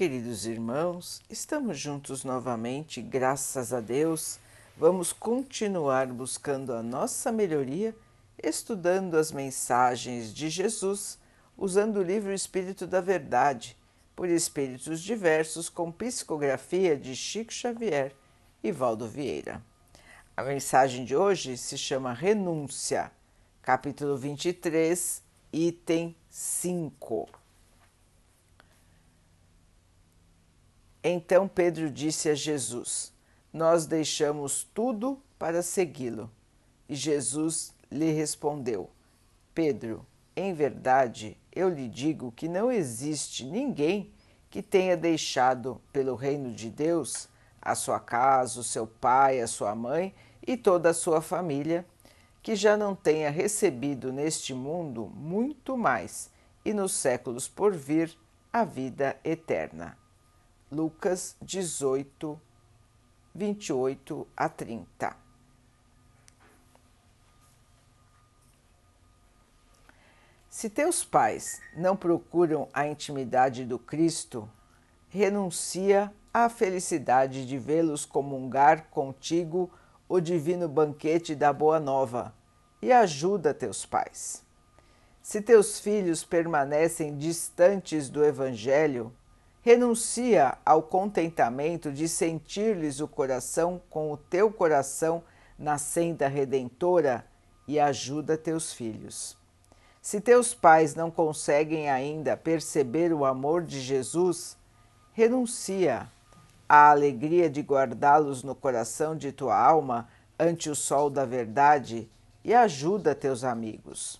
queridos irmãos, estamos juntos novamente, graças a Deus. Vamos continuar buscando a nossa melhoria, estudando as mensagens de Jesus, usando o livro Espírito da Verdade, por espíritos diversos, com psicografia de Chico Xavier e Valdo Vieira. A mensagem de hoje se chama Renúncia, capítulo 23, item 5. Então Pedro disse a Jesus: Nós deixamos tudo para segui-lo. E Jesus lhe respondeu: Pedro, em verdade, eu lhe digo que não existe ninguém que tenha deixado pelo reino de Deus a sua casa, o seu pai, a sua mãe e toda a sua família, que já não tenha recebido neste mundo muito mais e nos séculos por vir a vida eterna. Lucas 18, 28 a 30. Se teus pais não procuram a intimidade do Cristo, renuncia à felicidade de vê-los comungar contigo o divino banquete da Boa Nova e ajuda teus pais. Se teus filhos permanecem distantes do Evangelho, renuncia ao contentamento de sentir-lhes o coração com o teu coração na senda redentora e ajuda teus filhos. Se teus pais não conseguem ainda perceber o amor de Jesus, renuncia à alegria de guardá-los no coração de tua alma ante o sol da verdade e ajuda teus amigos.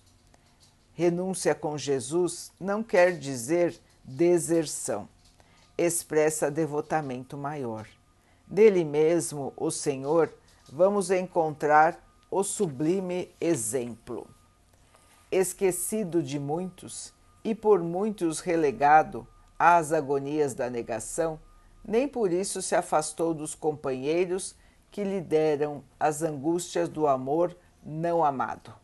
Renúncia com Jesus não quer dizer deserção expressa devotamento maior. Dele mesmo, o Senhor, vamos encontrar o sublime exemplo. Esquecido de muitos e por muitos relegado às agonias da negação, nem por isso se afastou dos companheiros que lhe deram as angústias do amor não amado.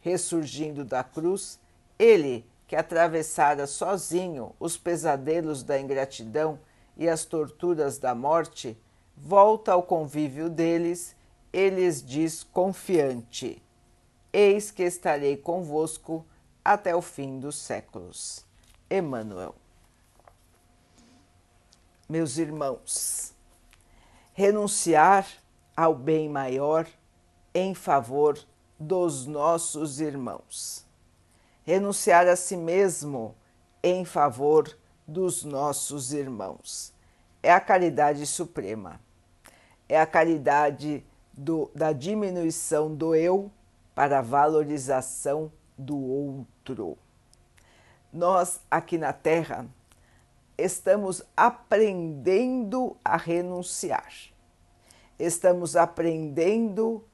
Ressurgindo da cruz, ele que atravessara sozinho os pesadelos da ingratidão e as torturas da morte, volta ao convívio deles e lhes diz confiante: Eis que estarei convosco até o fim dos séculos. Emmanuel. Meus irmãos, renunciar ao bem maior em favor dos nossos irmãos renunciar a si mesmo em favor dos nossos irmãos. É a caridade suprema. É a caridade do, da diminuição do eu para a valorização do outro. Nós, aqui na Terra, estamos aprendendo a renunciar. Estamos aprendendo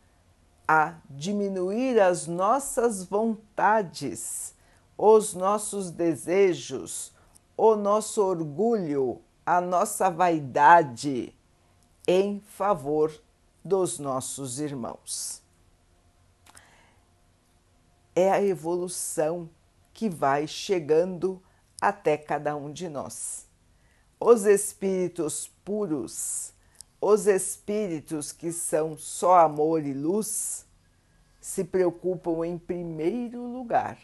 a diminuir as nossas vontades, os nossos desejos, o nosso orgulho, a nossa vaidade em favor dos nossos irmãos. É a evolução que vai chegando até cada um de nós. Os espíritos puros os espíritos que são só amor e luz se preocupam em primeiro lugar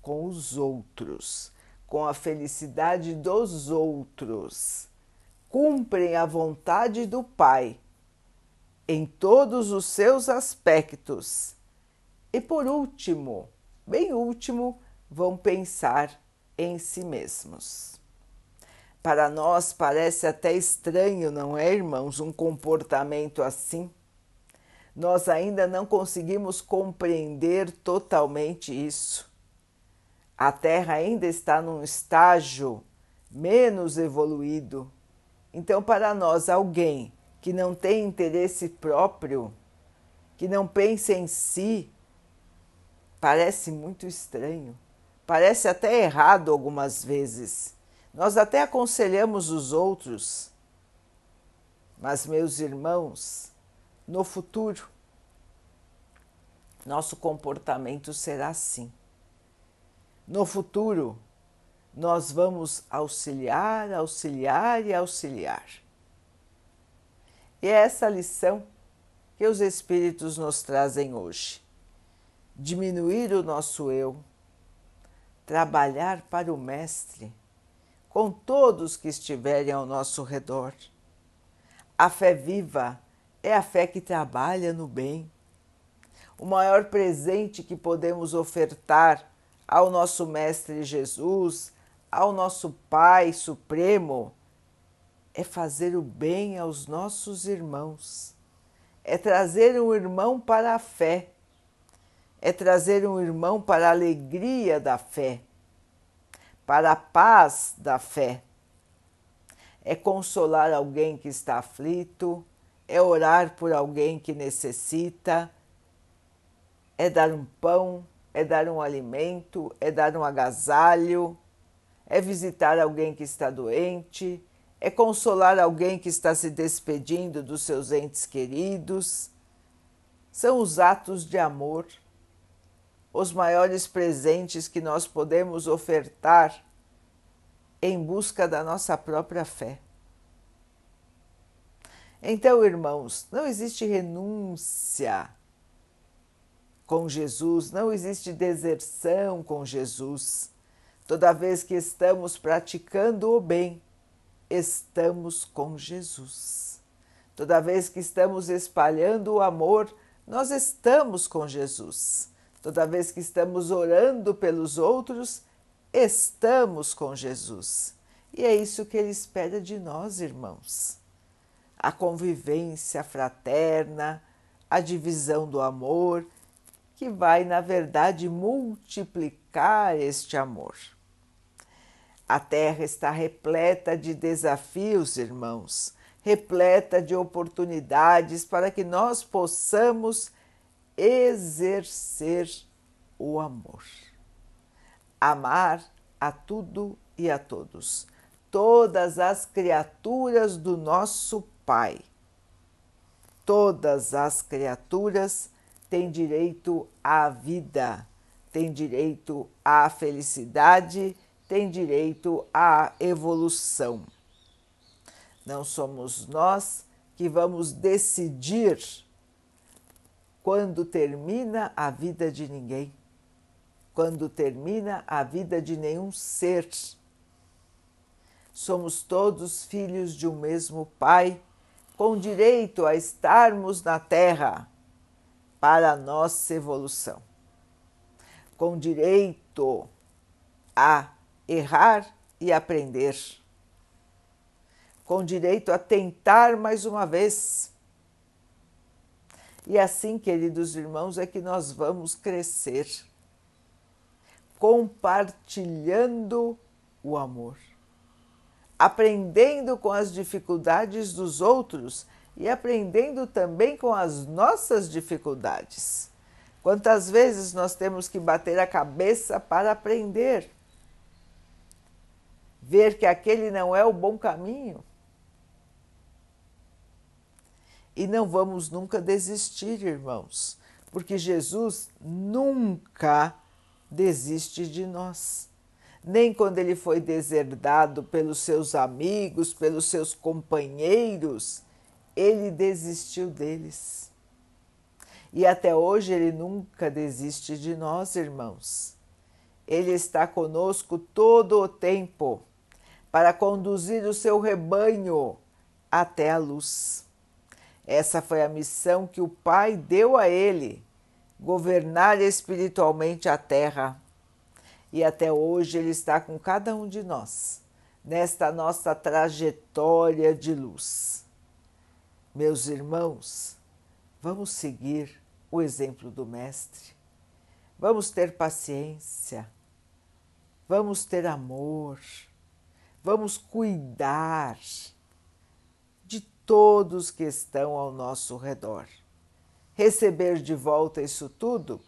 com os outros, com a felicidade dos outros. Cumprem a vontade do Pai em todos os seus aspectos. E por último, bem último, vão pensar em si mesmos. Para nós parece até estranho, não é, irmãos, um comportamento assim? Nós ainda não conseguimos compreender totalmente isso. A Terra ainda está num estágio menos evoluído. Então, para nós, alguém que não tem interesse próprio, que não pensa em si, parece muito estranho, parece até errado algumas vezes. Nós até aconselhamos os outros, mas, meus irmãos, no futuro, nosso comportamento será assim. No futuro, nós vamos auxiliar, auxiliar e auxiliar. E é essa lição que os Espíritos nos trazem hoje. Diminuir o nosso eu, trabalhar para o Mestre com todos que estiverem ao nosso redor. A fé viva é a fé que trabalha no bem. O maior presente que podemos ofertar ao nosso Mestre Jesus, ao nosso Pai Supremo, é fazer o bem aos nossos irmãos, é trazer um irmão para a fé, é trazer um irmão para a alegria da fé, para a paz da fé, é consolar alguém que está aflito, é orar por alguém que necessita, é dar um pão, é dar um alimento, é dar um agasalho, é visitar alguém que está doente, é consolar alguém que está se despedindo dos seus entes queridos. São os atos de amor, os maiores presentes que nós podemos ofertar em busca da nossa própria fé. Então, irmãos, não existe renúncia com Jesus, não existe deserção com Jesus. Toda vez que estamos praticando o bem, estamos com Jesus. Toda vez que estamos espalhando o amor, nós estamos com Jesus. Toda vez que estamos orando pelos outros, estamos com Jesus. E é isso que ele espera de nós, irmãos. A convivência fraterna, a divisão do amor, que vai, na verdade, multiplicar este amor. A Terra está repleta de desafios, irmãos, repleta de oportunidades para que nós possamos exercer o amor. Amar a tudo e a todos, todas as criaturas do nosso Pai. Todas as criaturas têm direito à vida, têm direito à felicidade tem direito à evolução. Não somos nós que vamos decidir quando termina a vida de ninguém, quando termina a vida de nenhum ser. Somos todos filhos de um mesmo Pai, com direito a estarmos na Terra para a nossa evolução, com direito a errar e aprender, com direito a tentar mais uma vez. E assim, queridos irmãos, é que nós vamos crescer, compartilhando o amor, aprendendo com as dificuldades dos outros e aprendendo também com as nossas dificuldades. Quantas vezes nós temos que bater a cabeça para aprender? ver que aquele não é o bom caminho. E não vamos nunca desistir, irmãos, porque Jesus nunca desiste de nós. Nem quando ele foi deserdado pelos seus amigos, pelos seus companheiros, ele desistiu deles. E até hoje ele nunca desiste de nós, irmãos. Ele está conosco todo o tempo para conduzir o seu rebanho até a luz. Essa foi a missão que o Pai deu a ele, governar espiritualmente a terra. E até hoje ele está com cada um de nós, nesta nossa trajetória de luz. Meus irmãos, vamos seguir o exemplo do Mestre. Vamos ter paciência, vamos ter amor Vamos cuidar todos que estão ao nosso redor. Receber de volta isso tudo?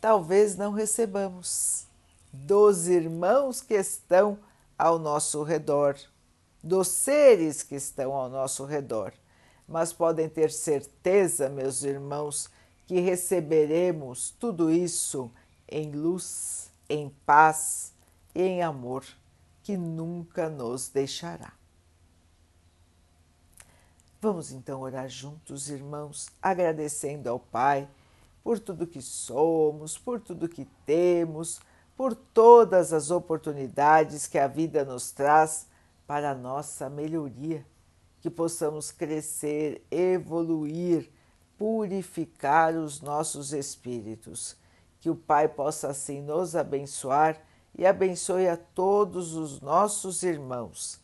Talvez não recebamos dos irmãos que estão ao nosso redor, dos seres que estão ao nosso redor, mas podem ter certeza, meus irmãos, que receberemos tudo isso em luz, em paz e em amor que nunca nos deixará. Vamos então orar juntos, irmãos, agradecendo ao Pai por tudo que somos, por tudo que temos, por todas as oportunidades que a vida nos traz para a nossa melhoria, que possamos crescer, evoluir, purificar os nossos espíritos, que o Pai possa assim nos abençoar e abençoe a todos os nossos irmãos.